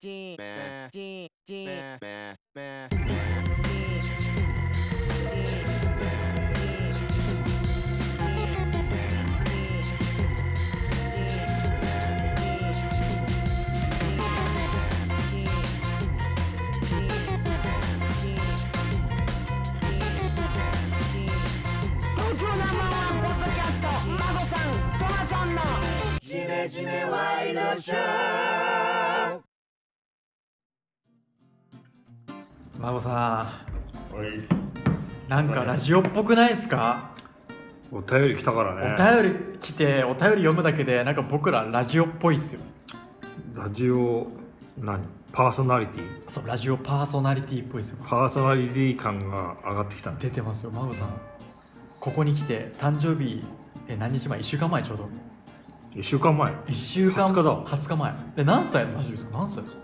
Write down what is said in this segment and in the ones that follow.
東京ナンバーワンポッドキャストマゴさんトマさんのジメジメワイドショー孫さはい。んなんかラジオっぽくないですか、お便り来たからね。お便り来てお便り読むだけでなんか僕らラジオっぽいっすよ。ラジオ何？パーソナリティ？そうラジオパーソナリティっぽいっすよ。パーソナリティ感が上がってきたね。出てますよ孫さん。ここに来て誕生日え何日前？1週間前ちょうど。1週間前。1週間20日だ。20日前。え何歳の誕生日ですか？何歳ですか？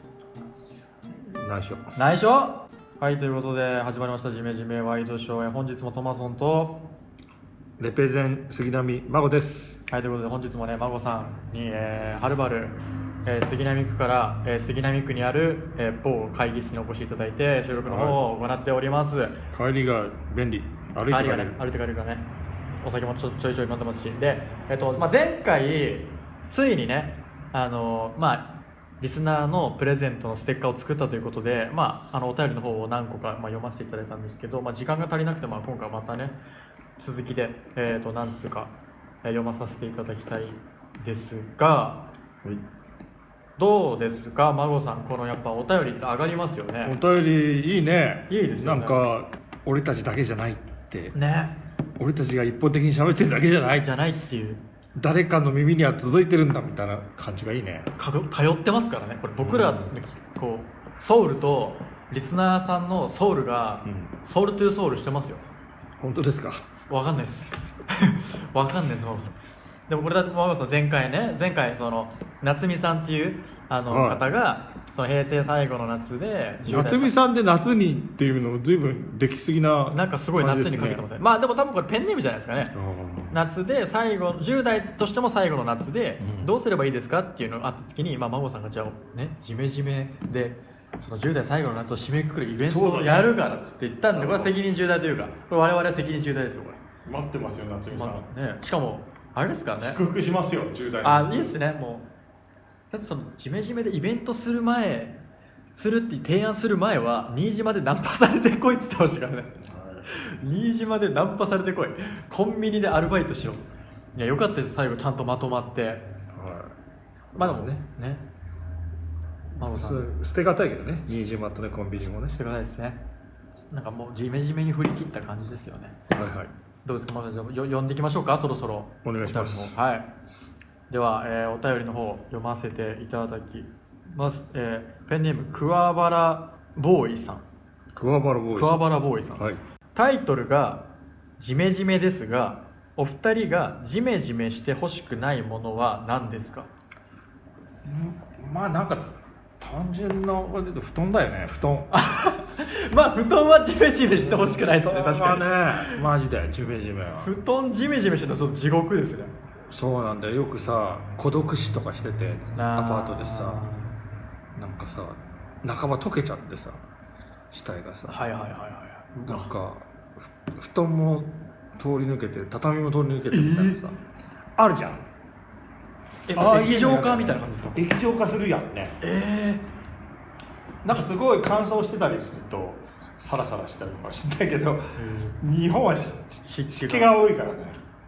内緒。内緒？はいということで始まりました「ジメジメワイドショー」え本日もトマソンとレペゼン杉並孫です。はいということで本日もね孫さんに、えー、はるばる、えー杉並区から、えー杉並区にある、えー某会議室にお越しいただいて収録の方を行っております、帰りが便利。歩いて帰れる。ね歩いて帰れるからね。お酒もちょちょいちょい飲んでますし。で、えっとまあ、前回ついにねあのまあリスナーのプレゼントのステッカーを作ったということで、まあ、あのお便りの方を何個か、まあ、読ませていただいたんですけど、まあ、時間が足りなくて、まあ、今回またね続きで、えー、と何つうか、えー読まさせていただきたいですがはい。どうですか？孫さんこのやっぱお便りって上がりますよおね便りいいね。いいですよね。なんか俺たちだけじゃないって。ね。俺たちが一方的に喋ってるだけじゃない。じゃないっていう誰かの耳には届いてるんだみたいな感じがいいね。か通ってますからね。これ僕ら、こうソウルとリスナーさんのソウルが、うん。ソウルトゥーソウルしてますよ。本当ですか？わかんないです。わかんないですでもこれだってさん前回ね前回その夏美さんっていうあのはい。方がその平成最後の夏で10代夏美さんで夏にっていうの随分できすぎななんかすごい夏にかけてますね。まあでも多分これペンネームじゃないですかね。うん夏で最後10代としても最後の夏でうん。どうすればいいですかっていうのがあった時に、まあ、孫さんがじゃあねジメジメでその10代最後の夏を締めくくるイベントをやるからっつって言ったんでこれは責任重大というかこれ我々は責任重大ですよこれ、待ってますよ夏美さん、まあね、しかもあれですからね。祝福しますよ10代あいいっすねもう。だってそのジメジメでイベントする前するって提案する前は新島でナンパされてこいっつってましたからね新島でナンパされてこい。コンビニでアルバイトしろ。いやよかったです最後ちゃんとまとまって。はい。まあでもね。ね。孫さん。す捨てがたいけどね。新島とねコンビニもね。してくださいですね。なんかもうジメジメに振り切った感じですよね。はいはい。どうですかまずよ呼んでいきましょうかそろそろ。お願いします。はい。では、えーお便りの方読ませていただきます、えーペンネーム桑原ボーイさん。桑原ボーイさん。桑原ボーイさん、はいタイトルが「ジメジメ」ですがお二人がジメジメしてほしくないものは何ですか？まあなんか単純な布団だよね布団。まあ布団はジメジメしてほしくないですね確かに。はねマジでジメジメは。布団ジメジメしてるとちょっと地獄ですね。そうなんだよ。よくさ孤独死とかしててアパートでさなんかさ半ば溶けちゃってさ死体がさ。はいはいはいはいなんかふ布団も通り抜けて畳も通り抜けてみたいなさ、あるじゃん。えああ液状化みたいな感じですか？液状化するやんね。えなんかすごい乾燥してたりするとサラサラしたりかもしれないけど日本はし湿気が多いからね。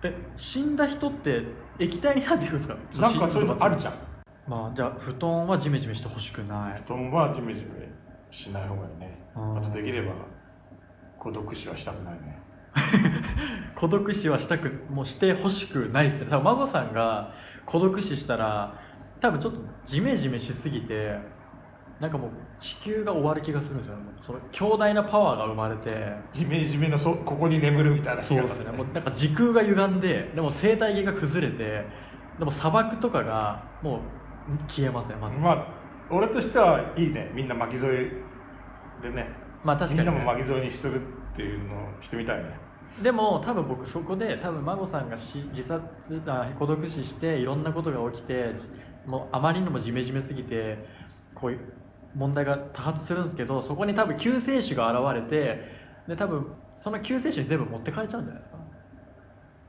え死んだ人って液体になっていくんですか？なんかそういうのあるじゃん。まあじゃあ布団はジメジメしてほしくない。布団はジメジメしない方がいいね。うん。あとできれば孤独死はしたくないね。孤独死はしたくもうしてほしくないですね。多分孫さんが孤独死したら多分ちょっとジメジメしすぎてなんかもう地球が終わる気がするんですよその強大なパワーが生まれて。ジメジメのそここに眠るみたいなそうですね。もうなんか時空が歪んででも生態系が崩れてでも砂漠とかがもう消えますねまず。まあ俺としてはいいね。みんな巻き添えでねまあ確かに、ね、みんなも巻き添えにするっていうのをしてみたいね。でも多分僕そこで多分孫さんがし自殺あ孤独死していろんなことが起きてじもうあまりにもジメジメすぎてこういう問題が多発するんですけどそこに多分救世主が現れてで多分その救世主に全部持ってかれちゃうんじゃないですか。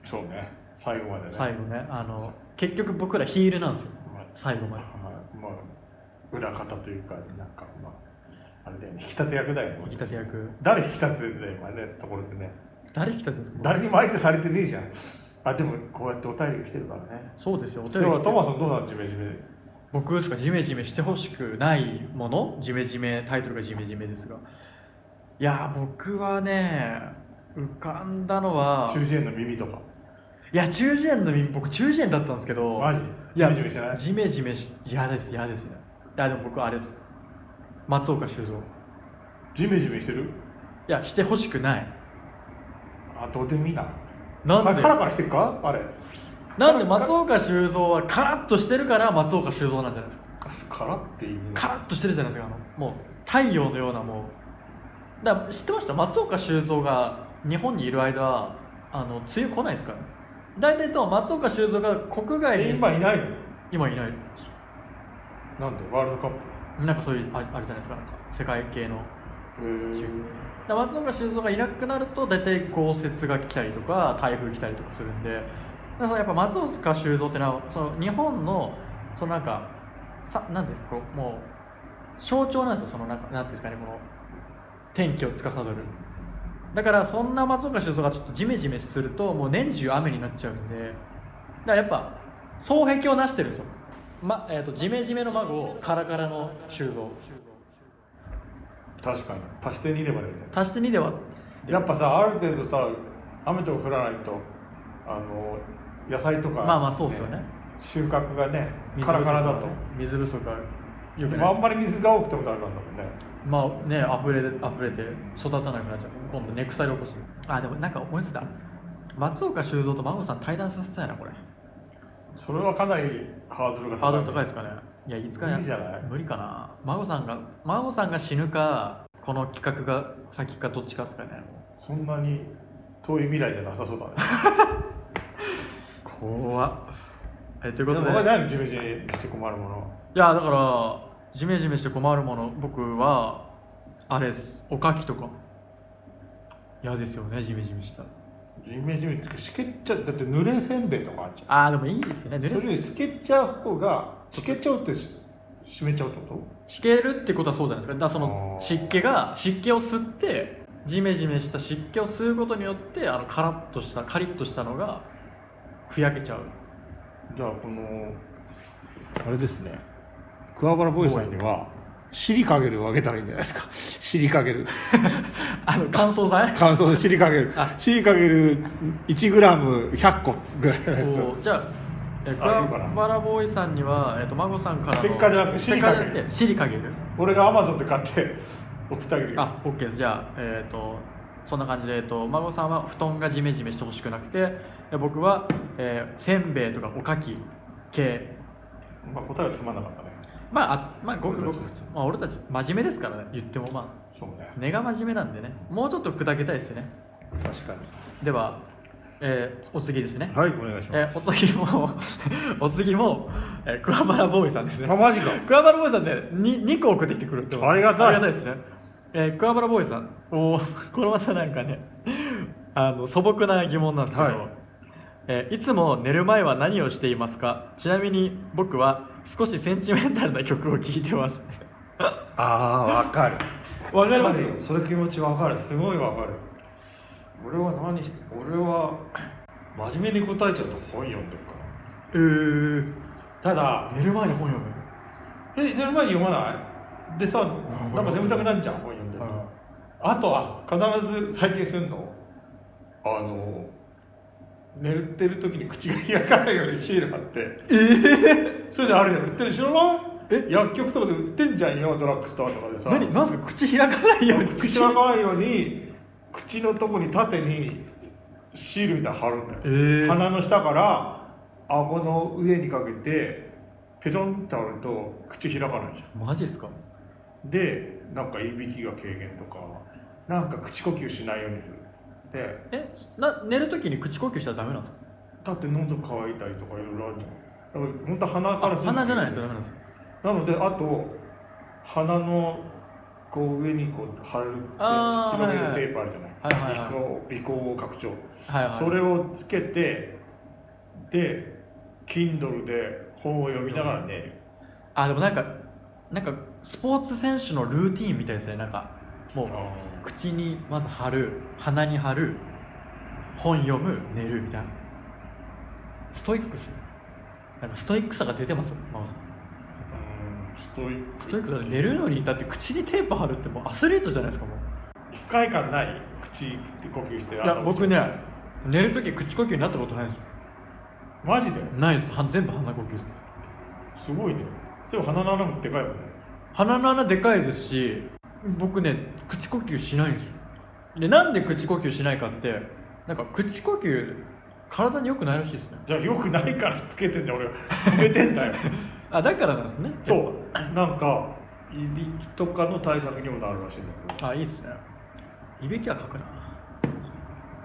そうね。最後までね。最後ね。あの結局僕らヒールなんですよ。まあ最後まで。まあまあ裏方というかなんかまああれだよね引き立て役だよね。引き立て役。誰引き立ててんだよ今ねところでね。誰引き立てるんですか？誰にも相手されてねえじゃん。あでもこうやってお便り来てるからね。そうですよおで便り来てもトマさんどうなのジメジメ。僕ですかジメジメしてほしくないもの？ジメジメタイトルがジメジメですが。いや僕はね浮かんだのは中耳炎の耳とか。いや中耳炎の耳僕中耳炎だったんですけど。マジ？ジメジメしてない？ジメジメし嫌です嫌ですね。いやでも僕あれです松岡修造。いジメジメしてる？やしてほしくない。あどうでもいいな。なんで？カラカラしてるか？あれ。なんで松岡修造はカラッとしてるから松岡修造なんじゃないですか。カラっていうカラッとしてるじゃないですかあの。もう太陽のようなもう。だ知ってました？松岡修造が日本にいる間あの梅雨来ないですから大体いつも松岡修造が国外えに今いないの？今いないなんで？ワールドカップなんかそういうああれじゃないですか。なんか世界系の。へー。中だから松岡修造がいなくなると大体豪雪が来たりとか台風来たりとかするんで。だからやっぱ松岡修造ってのはその日本のそのなんかさなんですかもう象徴なんですよそのなんかなんですかねこの天気を司るだからそんな松岡修造がちょっとジメジメするともう年中雨になっちゃうんで。だからやっぱ双璧をなしてるんですよ、まえー、とジメジメの孫カラカラの修造確かに。足して2でもね。足して2ではやっぱさある程度さ雨とか降らないとあの野菜とか、まあまあそうっすよね。収穫がね水カラカラだと、水不足がよくまあ、んまり水が多くてもダメなんだもんね。まあね溢れで溢れて育たなくなっちゃう。今度根腐り起こす。あでもなんか思いついた。松岡修造と孫さん対談させたいなこれ。それはかなりハードルがハードル高いですかね。いやいつかや無理じゃない？無理かな。孫さんが孫さんが死ぬかこの企画が先かどっちかですかねそんなに遠い未来じゃなさそうだね。怖っ。えということで。他に何ジメジメして困るもの？いやだからジメジメして困るもの僕はあれです。おかきとか。嫌ですよねジメジメしたジメジメっていうかしけっちゃう。だって濡れせんべいとかあっちゃああでもいいですね。う濡れそれよりしけっちゃう方がしけっちゃうってし湿っちゃうってこしけるってことはそうじゃないですか。だからそのあー。湿気が湿気を吸ってジメジメした湿気を吸うことによってあのカラッとしたカリッとしたのがふやけちゃう。とじゃあこのあれですね。桑原ボーイさんにはシリカゲルをあげたらいいんじゃないですか。シリカゲルあの乾燥剤？乾燥でシリカゲルあシリカゲル 1g100 個ぐらいのやつを。じゃあえあいい桑かな。原ボーイさんには、えっと孫さんからのステッカーじゃなくてステッカーじゃなくてシリかける。俺がアマゾンで買って送ってあげるよ。あ OK です。じゃあえっ、とそんな感じで、えっと、孫さんは布団がジメジメしてほしくなくてえ僕は、えーせんべいとかおかき系。まあ答えはつまんなかったねまああまあごくごく俺たち。まあ俺たち真面目ですからね言っても。まあそうね。根が真面目なんでね。もうちょっと砕けたいですね。確かに。では、えーお次ですね、はいお願いしえーお次も お次も、えー、桑原ボーイさんですね。あマジか。桑原ボーイさんね 2, 2個送ってきてくれてます。ありがたい。ありがたいですね、えー、桑原ボーイさんおー これまたなんかねあの素朴な疑問なんですけど、はい。えーいつも寝る前は何をしていますか？ちなみに僕は少しセンチメンタルな曲を聴いてます。ああわかる。わかります？その気持ちわかる。すごいわかる。俺は何して俺は真面目に答えちゃうと本読んでるかえー、らただ寝る前に本読む。え寝る前に読まない？でさなんか眠たくなるじゃん本読んでると。あとは必ず最近するの？あの寝てる時に口が開かないようにシール貼って。ええそれじゃあるじゃん。売ってる知らない？え？薬局とかで売ってんじゃんよドラッグストアとかでさ。何？なんすか口開かないように口開かないように口のとこに縦にシールみたい貼るんだよ、えー。鼻の下から顎の上にかけてペロンって貼ると口開かないじゃん。マジっすか？でなんかいびきが軽減とかなんか口呼吸しないようにするってえな寝る時に口呼吸したらダメなんですかだって喉乾いたりとかいろいろあるじゃん。だから本当は鼻からする鼻じゃない？とダメなんですか？なのであと鼻のこう上にこう貼るあー広げるテープあるじゃない,、はいはいはい。鼻孔鼻孔拡張、はいはい。それをつけてで Kindle で本を読みながら寝る、あでもなんかなんかスポーツ選手のルーティーンみたいですね。なんかもう口にまず貼る鼻に貼る本読む寝るみたいな。ストイックっすね。なんかストイックさが出てます。よママさん。うんストイック。ストイックだって寝るのにだって口にテープ貼るってもうアスリートじゃないですかもう。不快感ない口で呼吸していや僕ね寝る時口呼吸になったことないです。よマジで？ないです。は全部鼻呼吸です。すごいね。そう鼻の穴もでかいもんね。鼻の穴でかいですし僕ね口呼吸しないんですよ。でなんで口呼吸しないかってなんか口呼吸体に良くないらしいですね。じゃあよくないからつけてんだよ俺は。止めてんだよ。あだからなんですね。そう。なんかいびきとかの対策にもなるらしいんだけど。あいいっすね。いびきはかくな。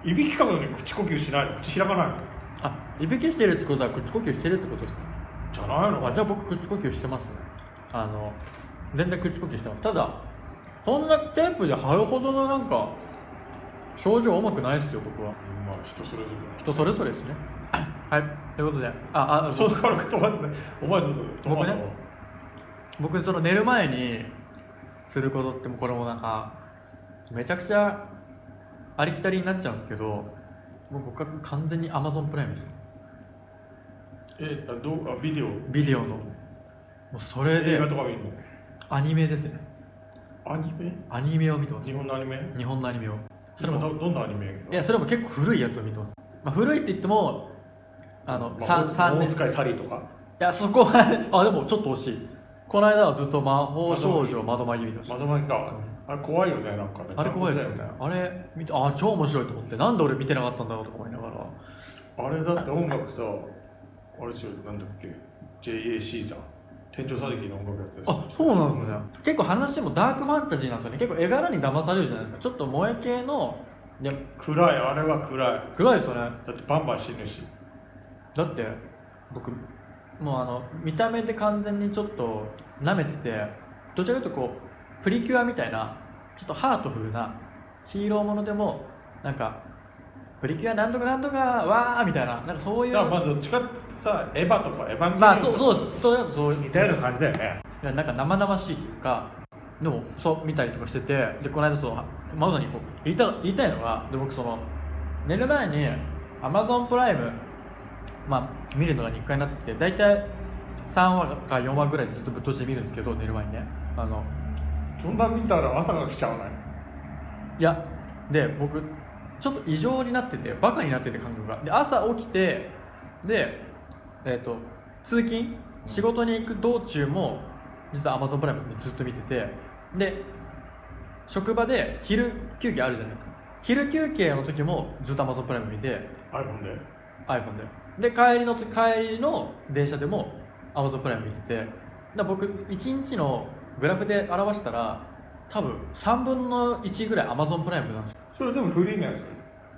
いびきかくのに口呼吸しないの？口開かないの？あいびきしてるってことは口呼吸してるってことですね。じゃないの？あじゃあ僕口呼吸してますね。あの全然口呼吸してます。ただそんなテープで貼るほどのなんか症状重くないですよ僕は。まあ人それぞ人それぞれですね。はい。ということでああれそうだから飛ばずねお前ちょっと飛ばす僕ね僕その寝る前にすることってもうこれもなんかめちゃくちゃありきたりになっちゃうんですけどもう僕は完全に Amazon プライムですえあどう？あビデオ？ビデオの。もうそれ映で画とか見るの？アニメですねアニメ？アニメを見てます。日本のアニメ？日本のアニメを。それも今どどんなアニメ？いやそれも結構古いやつを見てます、まあ、古いって言ってもあの、まあ、三三年。い大使いサリーとか？やそこは あでもちょっと惜しい。この間はずっと魔法少女窓マギ見てました。窓巻きか、あれ怖いよねなんかね。あれ怖いですよね。あれ見てあ超面白いと思って。なんで俺見てなかったんだろうとか思いながら。あれだって音楽さあれでしょなんだっけ？JAC じゃん天井桟敷の音楽やつでしょあそうなんですね。結構話もダークファンタジーなんですよね。結構絵柄に騙されるじゃないですか。ちょっと萌え系の。いや暗い。あれは暗い。暗いですよね。だってバンバン死ぬし。だって僕もうあの見た目で完全にちょっと舐めててどちらかというとこうプリキュアみたいなちょっとハートフルなヒーローものでもなんかプリキュアなんとかなんとかわーみたいな。なんかそういう。だからまあどっちかってさエヴァとかエヴァンゲリオンまあそうそうです。そう似たような感じだよねいやなんか生々しいというかでもそう見たりとかしててでこの間そうまさにこう言いた言いたいのがで僕その寝る前に Amazon プライム、まあ、見るのが日課になってて大体3話か4話ぐらいずっとぶっ通して見るんですけど寝る前にねあのそんな見たら朝が来ちゃわないいやで僕ちょっと異常になっててバカになってて感覚が。で朝起きてで、えー、と通勤仕事に行く道中も実は Amazon プライムずっと見ててで職場で昼休憩あるじゃないですか。昼休憩の時もずっと Amazon プライム見て iPhone で。iPhone で。で帰りの時帰りの電車でも Amazon プライム見てて。だ僕1日のグラフで表したら多分3分の1ぐらい Amazon プライムなんですよ。それ全部フリーのやつ？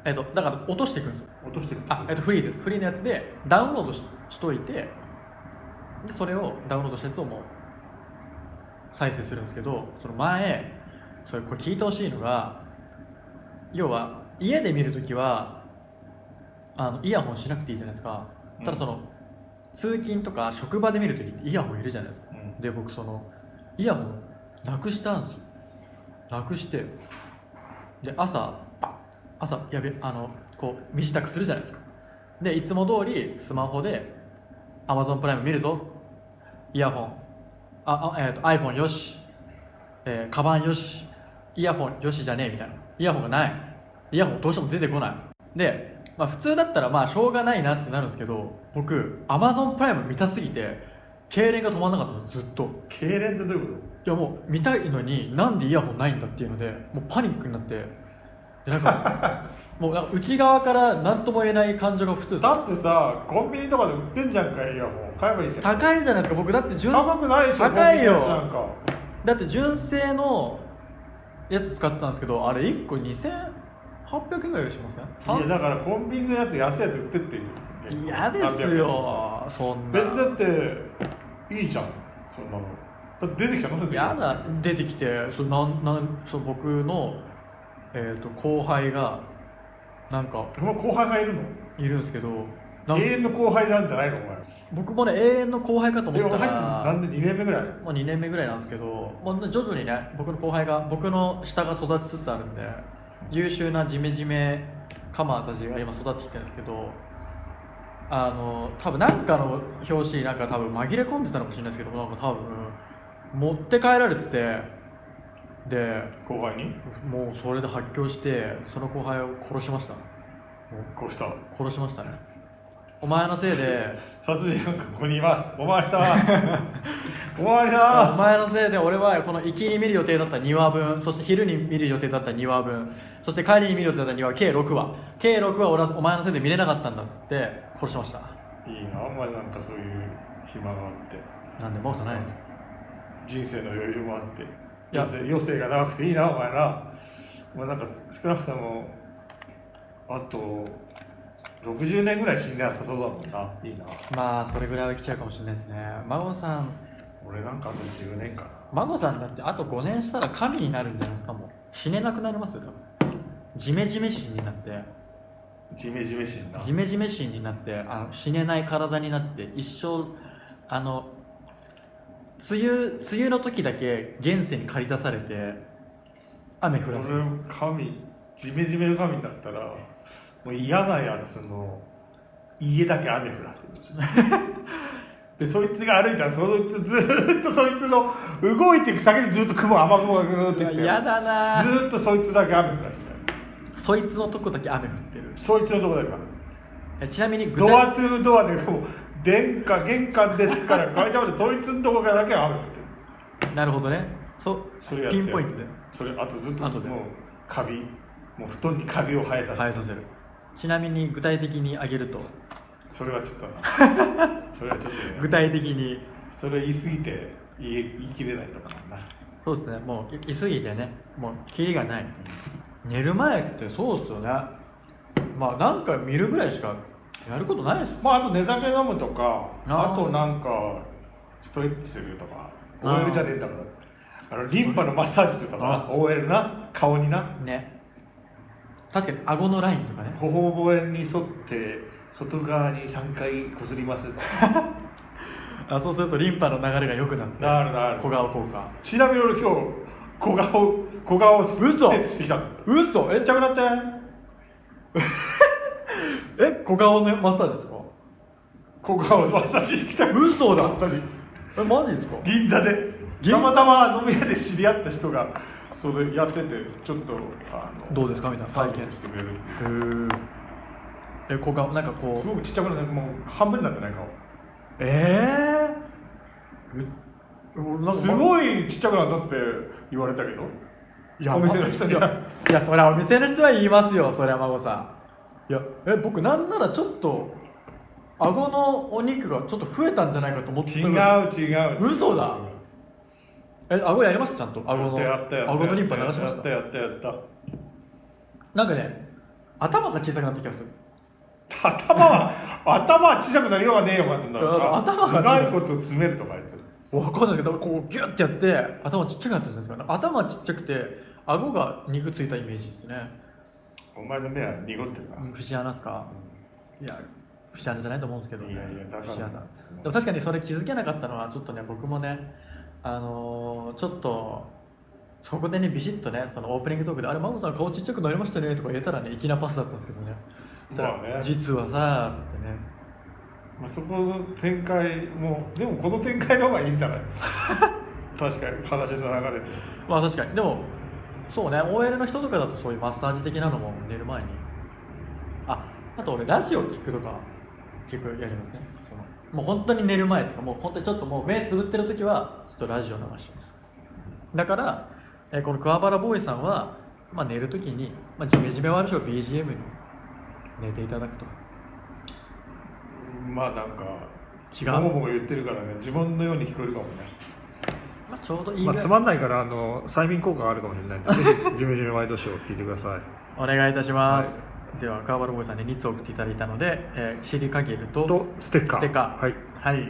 えっと、だから落としていくんですよ。落としてくあ、えっと、フリーです。フリーのやつでダウンロードししといてでそれをダウンロードしたやつをもう再生するんですけどその前それこれ聞いてほしいのが要は家で見るときはあのイヤホンしなくていいじゃないですか。ただその、通勤とか職場で見るときってイヤホンいるじゃないですか、うん。で僕そのイヤホンなくしたんですよなくしてで朝朝やべあのこう身支度するじゃないですか。でいつも通りスマホで Amazon プライム見るぞ。イヤホン。ああ、えー、と iPhone よし、えー、カバンよし。イヤホンよしじゃねえみたいな。イヤホンがない。イヤホンどうしても出てこない。で、まあ、普通だったらまあしょうがないなってなるんですけど僕 Amazon プライム見たすぎて痙攣が止まんなかったんですずっと。痙攣ってどういうこいやもう見たいのになんでイヤホンないんだっていうのでもうパニックになって。でなんか もうなんか内側から何とも言えない感情が普通だってさコンビニとかで売ってんじゃんかイヤホン。買えばいいじゃん。高いじゃないですか僕。だって純高くないでしょ高いよ。なんか。だって純正のやつ使ってたんですけどあれ1個2800円ぐらいしますねいやだからコンビニのやつ安いやつ売ってって嫌ですよそんな。別だっていいじゃん。そんなのだ出てきたの？やだ。出てきてそうなんなんそう僕の、えー、と後輩がなんか後輩がいるの？いるんですけど永遠の後輩なんじゃないの？お前。僕もね永遠の後輩かと思ったら何年？2年目ぐらい？もう2年目ぐらいなんですけどもう徐々にね僕の後輩が僕の下が育ちつつあるんで優秀なジメジメカマーたちが今育ってきてるんですけどあの多分なんかの表紙なんか多分紛れ込んでたのかもしれないですけどなんか多分持って帰られててで後輩に？もうそれで発狂してその後輩を殺しました。こうした？殺しましたねお前のせいで。殺人犯がここにいます。おまわりさん おまわりおさ前のせいで俺はこの行きに見る予定だった2話分。そして昼に見る予定だった2話分。そして帰りに見る予定だった2話計6話。計6話俺はお前のせいで見れなかったんだっつって殺しました。んいいな。お前なんかそういう暇があって。なんでモーさんない人生の余裕もあって。や。余生余生が長くていいなお前な。お前なんか少なくともあと60年ぐらい死んでなさそうだもんな。いいな。まあそれぐらいは来ちゃうかもしれないですね。孫さん。俺なんかあと10年かな。孫さんだってあと5年したら神になるんじゃないかも。死ねなくなりますよ多分。ジメジメ心になって。ジメジメ死んだ。ジメジメ心になってあの死ねない体になって一生あの梅雨梅雨の時だけ現世に駆り出されて雨降らす俺神ジメジメの神になったらもう嫌なやつの家だけ雨降らすんですよ。でそいつが歩いたらそいつずーっとそいつの動いていく先にずっと雲雨雲がぐーっていって。嫌だな。ずーっとそいつだけ雨降らしてそいつのとこだけ雨降ってる。そいつのとこだけ雨えちなみに具ド体アトゥードアでもう玄関玄関出てから階段までそいつのとこだけ雨降ってる。なるほどね。そそれやってピンポイントで。それあとずっともうカビ。もう布団にカビを生えさせて、生えさせるちなみに具体的に挙げると。それはちょっとな。それはちょっとね具体的に。それ言い過ぎて言い言い切れないとかなそうですね。もうい急ぎてね。もうキリがない。寝る前ってそうっすよね。まあなんか見るぐらいしかやることないです。まああと寝酒飲むとかあとなんかストレッチするとか OL じゃねえんだから。あのリンパのマッサージするとか OL な。顔にな。ね確かに顎のラインとかね。頬骨に沿って外側に3回こすりますとか。あそうするとリンパの流れが良くなってなるなる。小顔効果。ちなみに俺今日小顔小顔嘘。してきたの。嘘？ちっちゃくなって え？小顔のマッサージですか？小顔マッサージしてきた。嘘だ。本当に。えマジですか？銀座で。たまたま飲み屋で知り合った人がそれやっててちょっとあのどうですか？みたいな体験。スしてくれるっていへー。え小顔なんかこう。うすごくちっちゃくなってもう半分になってない顔。ええー、すごいちっちゃくなったって言われたけど。いやお店の人にいやいやそりゃお店の人は言いますよそりゃ孫さん。いやえ僕なんならちょっと顎のお肉がちょっと増えたんじゃないかと思って違う違う。嘘だえ顎やりました？ちゃんと。顎のやったやったやった。顎のリンパ流しました？やったやった。やっなんかね頭が小さくなった気がするた頭は頭は小さくなりようがねえよまずなや頭が頭いこと詰めるとかやつ。わかんないですけどこうギュッてやって頭ちっちゃくなったじゃないですか頭ちっちゃくて顎が肉ついたイメージですね。お前の目は濁ってるな、うん節穴ですか？いや節穴じゃないと思うんですけど、ね、いやいやだから。節穴。でも確かにそれ気づけなかったのはちょっとね僕もねあのーちょっとそこでねビシッとねそのオープニングトークで「あれマモさん顔ちっちゃくなりましたね」とか言えたらね粋なパスだったんですけどね。そしたらまあね。実はさ」つってね。まあ、そこの展開もでもこの展開の方がいいんじゃない？確かに話の流れで。まあ確かに。でもそうね OL の人とかだとそういうマッサージ的なのも寝る前にああと俺ラジオ聞くとか結構やりますねもう本当に寝る前とかもう本当にちょっともう目つぶってる時はちょっとラジオ流してます。だから、えーこの桑原ボーイさんは、まあ、寝る時に、まあ、ジメジメワールショー BGM に寝ていただくと。まあなんか違う？もごもご言ってるからね自分のように聞こえるかもね。まあ、ちょうどいいまあ、つまんないからあの催眠効果があるかもしれないんでぜひジメジメワイドショーを聞いてください。お願いいたします、はでは川原ボーイさんに2つ送っていただいたので、えー、シリカゲルととステッカー。ステッカー。はい。はい、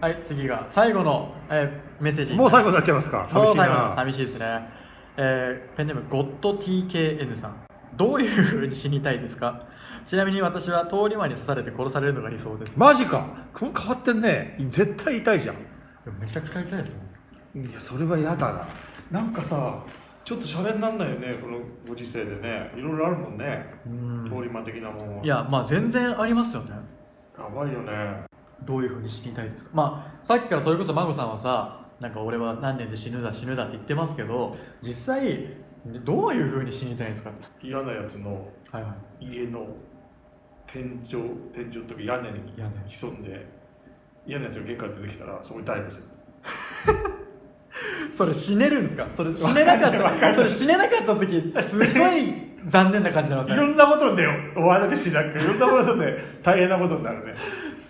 はい次が最後の、えーメッセージもう最後になっちゃいますか。寂しいな。寂しいですね、えーペンネームゴッド TKN さん。どういうふうに死にたいですか？ちなみに私は通り魔に刺されて殺されるのが理想です。マジか。こ変わってんね。絶対痛いじゃん。めちゃくちゃ痛いですねいやそれは嫌だな。なんかさちょっとシャレになんないよねこのご時世でね。いろいろあるもんね。うん。通り魔的なもんは。いやまあ全然ありますよね。やばいよね。どういうふうに死にたいですか？まあさっきからそれこそ孫さんはさなんか俺は何年で死ぬだ死ぬだって言ってますけど実際どういうふうに死にたいんですか？嫌なやつのはいはい。家の天井天井とか屋根に潜んで嫌なやつが玄関出てきたらそこにダイブするそれ死ねるんですか？それ死ねなかったそれ死ねなかった時すごい残念な感じになりませんいろんなことで終わるしなんかいろんなことで大変なことになるね。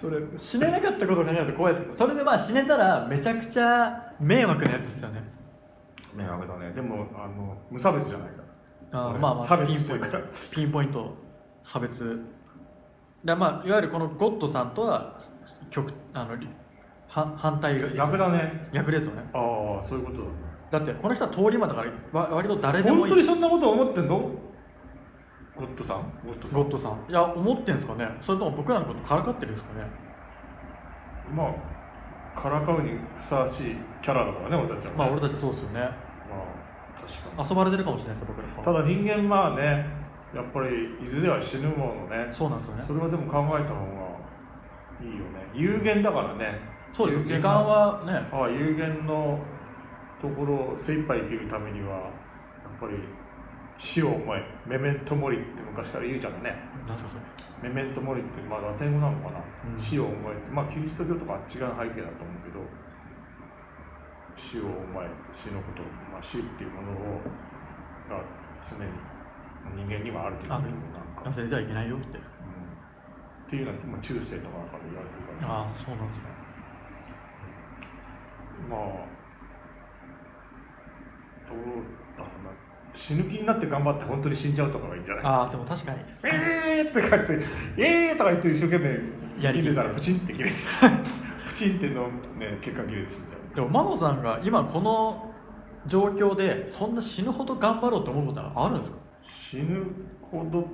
それ死ねなかったことを考えると怖いですけどそれでまあ死ねたらめちゃくちゃ迷惑なやつですよね。迷惑だね。でもあの無差別じゃないから。俺あーまあまあ差別ピンポイント。ピンポイント差別。でまあいわゆるこのゴッドさんとは極あのり反反対が逆だね。逆ですよね。ああそういうことだね。だってこの人は通り魔だからわ割と誰でもいい。本当にそんなこと思ってんの？ゴッドさん？ゴッドさん。ゴッドさん。いや思ってんすかね。それとも僕らのことからかってるんですかね。まあからかうにふさわしいキャラだからね俺たちはね。まあ俺たちそうですよね。まあ確かに。遊ばれてるかもしれないですよ僕らただ人間まあねやっぱりいずれは死ぬものね。そうなんですよね。それはでも考えた方がいいよね。有限だからねそうです時間はね。ああ有限のところを精一杯生きるためにはやっぱり死を思え。メメントモリって昔から言うじゃんね。なんすかそれ。メメントモリってまあラテン語なのかな、うん。死を思えって。まあキリスト教とかあっち側の背景だと思うけど死を思え死のこと、まあ、死っていうものをが常に人間にはあるというあことなんか、忘れてはいけないよって。うん、っていうのは、まあ、中世とかから言われてるから、ああそうなんですねまあどうだろうな。死ぬ気になって頑張って本当に死んじゃうとかがいいんじゃない？ああでも確かに。えーって書いて、えーとか言って一生懸命入れたらプチンって切れて、プチンってのね血管切れて死んじゃう。でもマモさんが今この状況でそんな死ぬほど頑張ろうと思うことはあるんですか？死ぬほど、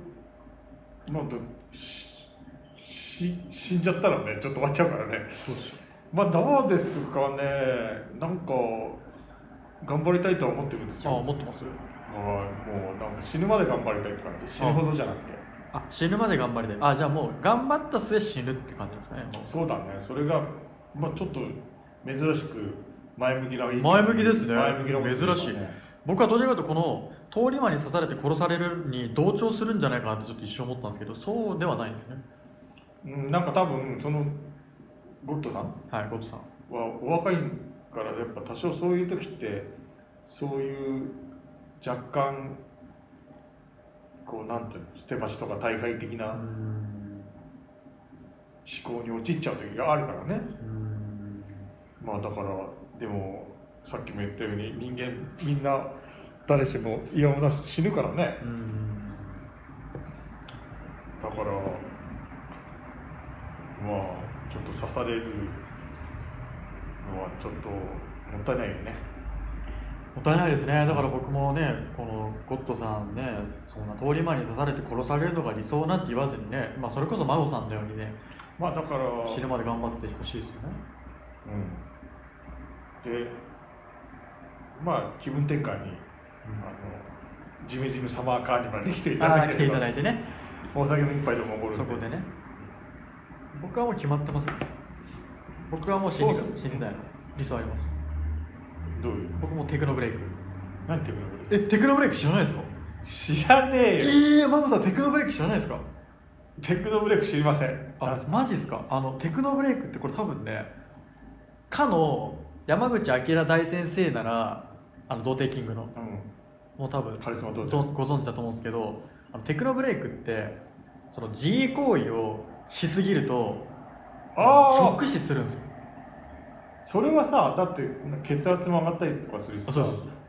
まあ、死んじゃったらね、ちょっと終わっちゃうからね。そうですよまあ、どうですかね、なんか、頑張りたいとは思ってるんですああよ。思ってますはい。もうなんか死ぬまで頑張りたいって感じ。死ぬほどじゃなくて。あ死ぬまで頑張りたい。あじゃあもう頑張った末死ぬって感じですかねそうだね、それが、まあ、ちょっと珍しく前向きな前向きですね。前向きなこと言うか珍しい。僕はどちらかというとこの通り魔に刺されて殺されるに同調するんじゃないかなってちょっと一瞬思ったんですけどそうではないんですね。うん、なんか多分そのゴッドさん？はいゴッドさん。はお若いからやっぱ多少そういう時ってそういう若干こうなんていうの？捨て橋とか大会的な思考に陥っちゃう時があるからね。まあだからでもさっきも言ったように人間みんな誰しも嫌もなし死ぬからね。うん。だからまあちょっと刺されるのはちょっともったいないよね。もったいないですね。だから僕もねこのゴッドさんねそんな通り魔に刺されて殺されるのが理想なんて言わずにね、まあ、それこそ孫さんのようにねまあだから死ぬまで頑張ってほしいですよね。うん。でまあ気分転換に、あのジメジメサマーカーニバルに来ていたああ来ていただいてね。お酒の一杯でもおごるんそこでね僕はもう決まってます僕はもう死に死にたいの。理想あります。どういう？僕もテクノブレイク。何ていうのえテクノブレイク知らないですか？知らねえよ。ええー、マモさんテクノブレイク知らないですか？テクノブレイク知りません。あマジっすか？あのテクノブレイクってこれ多分ねかの山口明大先生ならあの童貞キングの。うん。もう多分カリスマ童ご貞。ご存知だと思うんですけどあのテクノブレイクってその自慰行為をしすぎるとああショック死するんですよ。それはさだって血圧も上がったりとかするしさ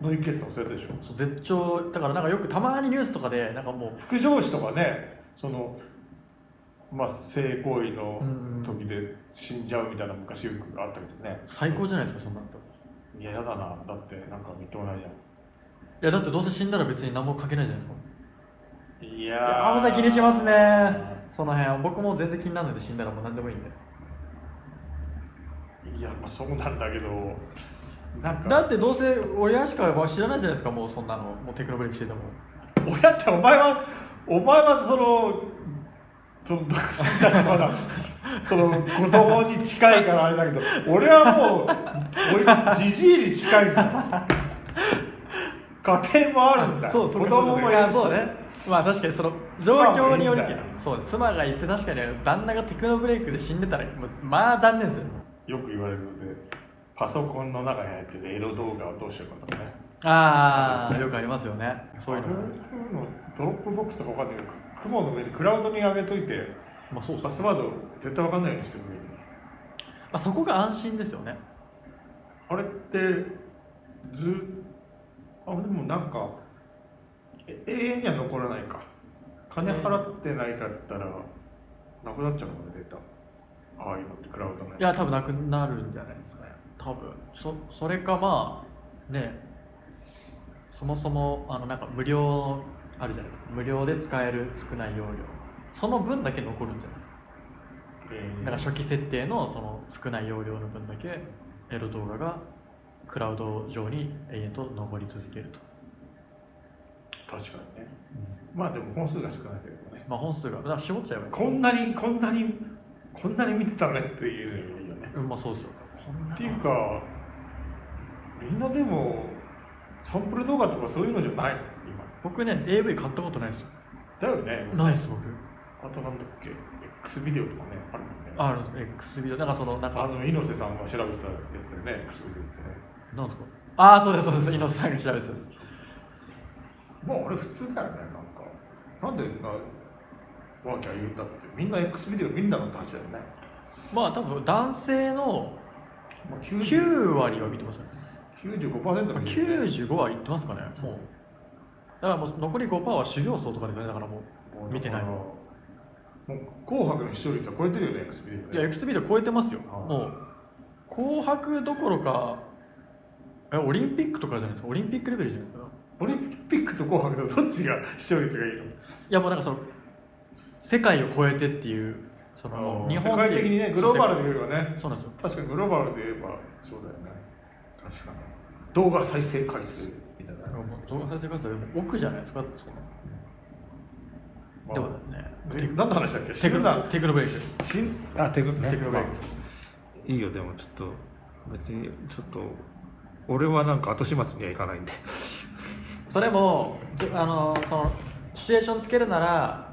脳溢血とかそういうやつでしょ？そう絶頂だからなんかよくたまにニュースとかでなんかもう副上司とかねそのまあ性行為のうん時で死んじゃうみたいな昔よくあったけどね。最高じゃないですかそんなんと。いややだな。だってなんかみっともないじゃん。いやだってどうせ死んだら別に何も書けないじゃないですか。いいややーまだ気にしますねその辺僕も全然気にならないんで死んだらもう何でもいいんで。いやまあそうなんだけどなんかだってどうせ親しかは知らないじゃないですかもうそんなの。もうテクノブレイクしてても。親ってお前はお前はそのその独身だしまだその子供に近いからあれだけど俺はもう俺じじいに近いんだよ家庭もあるんだ。よそうそう子供もいるしそうねまあ確かにその状況によりそう妻がいて確かに旦那がテクノブレイクで死んでたらまあ残念ですよ。よく言われるのでパソコンの中に入ってるエロ動画をどうしようかとかね。ああよくありますよね。そういうの。 Dropbox とかわかんないけど雲の上にクラウドに上げといてまあそうパスワード絶対わかんないようにしてくれるまあ、そこが安心ですよね。あれってずあでもなんかえ永遠には残らないか。金払ってないかったらなくなっちゃうのかなデータ。ああいうのってクラウドのいや多分なくなるんじゃないですかね。多分。そそれかまあねそもそもあのなんか無料あるじゃないですか。無料で使える少ない容量。その分だけ残るんじゃないですか。えー。だから初期設定のその少ない容量の分だけエロ動画がクラウド上に永遠と残り続けると、確かにね。まあでも本数が少ないけれどね。まあ本数がだから絞っちゃえばいい。こんなにこんなにこんなに見てたねっていうのがいいよね。うんまあそうですよ。っていうかみんなでもサンプル動画とかそういうのじゃない？の今。僕ね AV 買ったことないですよ。だよね。ないです僕。あとなんだっけ？X ビデオとかねあるもんね。あるんです。X ビデオ。なんかそのなんか。あの猪瀬さんが調べてたやつだよね。X ビデオってねなんですか？ああそうですそうです。猪瀬さんが調べてたです。まあ俺普通だよねなんか。なんでなわけは言ったって。みんな X ビデオ見んだろうって話だよね、まあ多分男性のまあ、90 9割は見てますよね。95%見てるね95は言ってますかね。もう。だからもう残り5%は修行僧とかですよね。だからもう見てないもう紅白の視聴率は超えてるよね X ビデオね。いや X ビデオ超えてますよ。もう。紅白どころかえオリンピックとかじゃないですか？オリンピックレベルじゃないですか？オリンピックと紅白とどっちが視聴率がいいのいやもうなんかその世界を超えてっていうその日本世界的にねグローバルで言えばね。そうなんですよ。確かにグローバルで言えばそうだよね。確かに。動画再生回数みたいな。動画再生回数は奥じゃないですか？その。でもね。で何の話だっけ？テクノテクノブレイク。あテクノね。テクノブレイク。まあいいよでもちょっと別にちょっと俺はなんか後始末にはいかないんで。それもあのそのシチュエーションつけるなら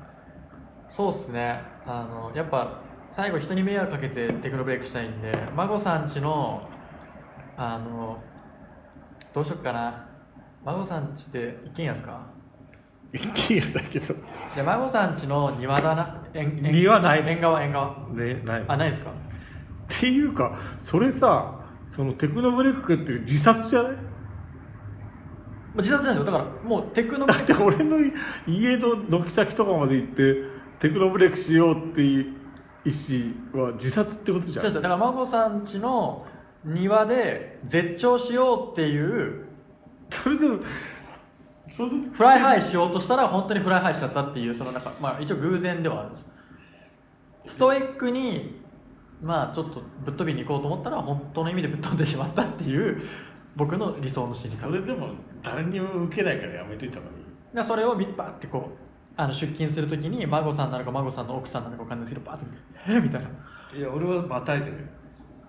そうっすね。あのやっぱ最後人に迷惑かけてテクノブレイクしたいんで孫さんちのあのどうしよっかな。孫さんちって一軒家ですか？一軒家だけど。じゃあ孫さんちの庭だな。庭ない。縁側縁側。ねない。あないですか？っていうかそれさそのテクノブレイクっていう自殺じゃない？自殺じゃないですよ。だからもうテクノブだレイクって俺の家の軒先とかまで行ってテクノブレイクしようっていう意思は自殺ってことじゃん。だから孫さんちの庭で絶頂しようっていうそれでも fly high しようとしたら本当に fly high しちゃったっていうそのなんか、まあ、一応偶然ではあるんですストイックにまあちょっとぶっ飛びに行こうと思ったら本当の意味でぶっ飛んでしまったっていう僕の理想の心理それでも誰にも受けないからやめといたのに。でそれをバーってこうあの出勤するときに孫さんなのか孫さんの奥さんなのか分かんないですけどバーってえーみたいな。いや俺はまたいでる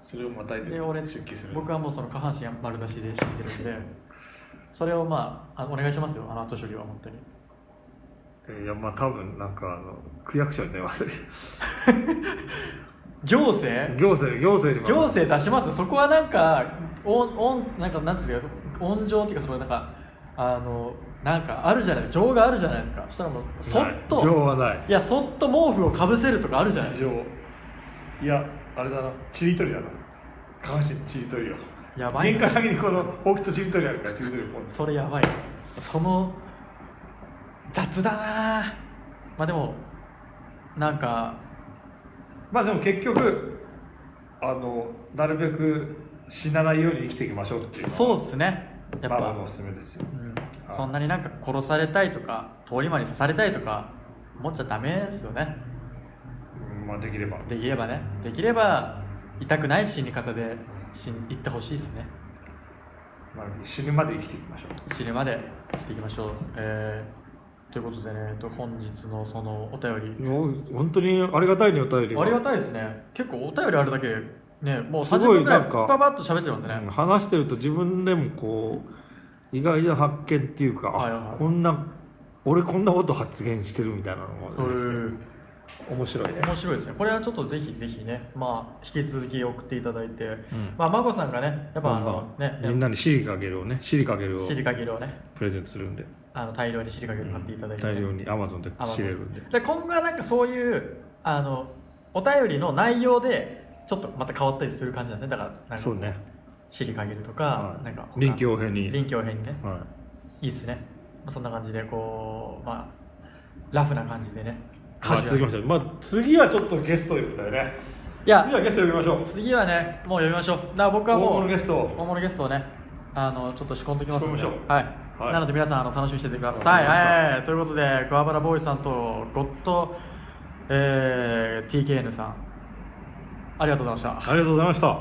それをまたいでで俺出勤する僕はもうその下半身丸出しで死んでるんでそれをまああお願いしますよ。あの後処理は本当に。いやまあ多分なんかあの区役所に電話する 行政？行政行政に行政出します？そこはなんか音音なんかなんつうか温情っていうかそのなんかあのなんかあるじゃない？情があるじゃないですか。そしたらもうそっと情はない。いやそっと毛布をかぶせるとかあるじゃない？ですか情。いやあれだな。ちりとりだな。下半身ちりとりよやばい玄関先にこのほうきとちりとりあるからちりとりポンそれやばい。その雑だな。まあでもなんかまあでも結局あのなるべく死なないように生きていきましょうっていうそうですね。やっぱ、ママのおすすめですよ、うん。はい。そんなになんか殺されたいとか通り魔に刺されたいとか思っちゃダメですよね。うんまあできれば。できればね。できれば痛くない死に方で死ん行ってほしいですね。まあ、死ぬまで生きていきましょう。死ぬまで生きていきましょう、えー、ということでねえっと本日のそのお便り。もう本当にありがたいねお便りが。ありがたいですね。結構お便りあるだけ。でねもう30すごいなんかパパッと喋っちゃいますね、うん話してると自分でもこう意外な発見っていうか、はいはいはい。あこんな俺こんなこと発言してるみたいなのそうがいう面白いね。面白いですね。これはちょっとぜひぜひねまあ引き続き送っていただいて、まあ孫さんがねやっぱあの、ねみんなにシリかけるをねシリかけるをシリカゲルをね。プレゼントするんであの大量にシリカゲル買っていただいて、大量にアマゾンであ知れるんで。で今後はなんかそういうあのお便りの内容でちょっとまた変わったりする感じなんですね。だからそうね。シリカゲルとか、はい。なんか他臨機応変に。臨機応変にね。はい。いっすね、まあ、そんな感じでこうまあラフな感じでね。まあ続きまして。まあ次はちょっとゲスト呼びたいね。いや次はゲスト呼びましょう。次はねもう読みましょう。だから僕はもう大物ゲストを。大物ゲストをねあのちょっと仕込んできますので。仕込みましょう。はい、はい。なので皆さんあの楽しみにしててください、はい、ということで桑原ボーイさんとゴッド、えー、TKN さん。ありがとうございました。ありがとうございました。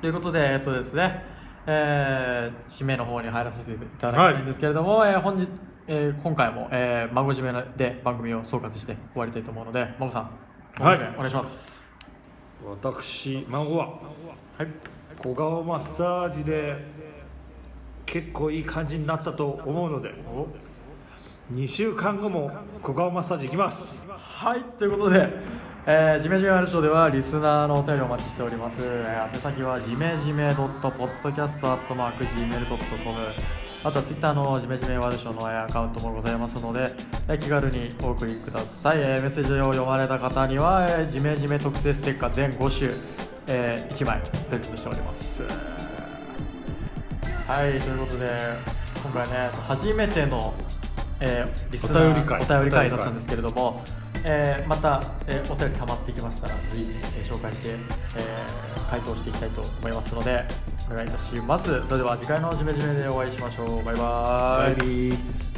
ということでえっとですねえー、締めの方に入らさせていただきたいんですけれども、えー本日、えー今回も、えー、孫締めで番組を総括して終わりたいと思うので孫さんはい。お願いお願いします。私孫ははい。小顔マッサージで結構いい感じになったと思うので2週間後も小顔マッサージ行きます。はいということで、えー、ジメジメワールドショーではリスナーのお便りをお待ちしております、えー、宛先はジメジメ .podcast.gmail.com あとはツイッターのジメジメワールショーのアカウントもございますので、えー気軽にお送りください、えーメッセージを読まれた方には、えー、ジメジメ特製ステッカー全5種、え1枚プレゼントしております。はいということで今回ね初めての、えーリスナーお便り会。お便り会だったんですけれども、えーまた、えーお便り溜まってきましたら随時、えー紹介して、えー回答していきたいと思いますのでお願いいたします。それでは次回のジメジメでお会いしましょう。バイバーイ。バイ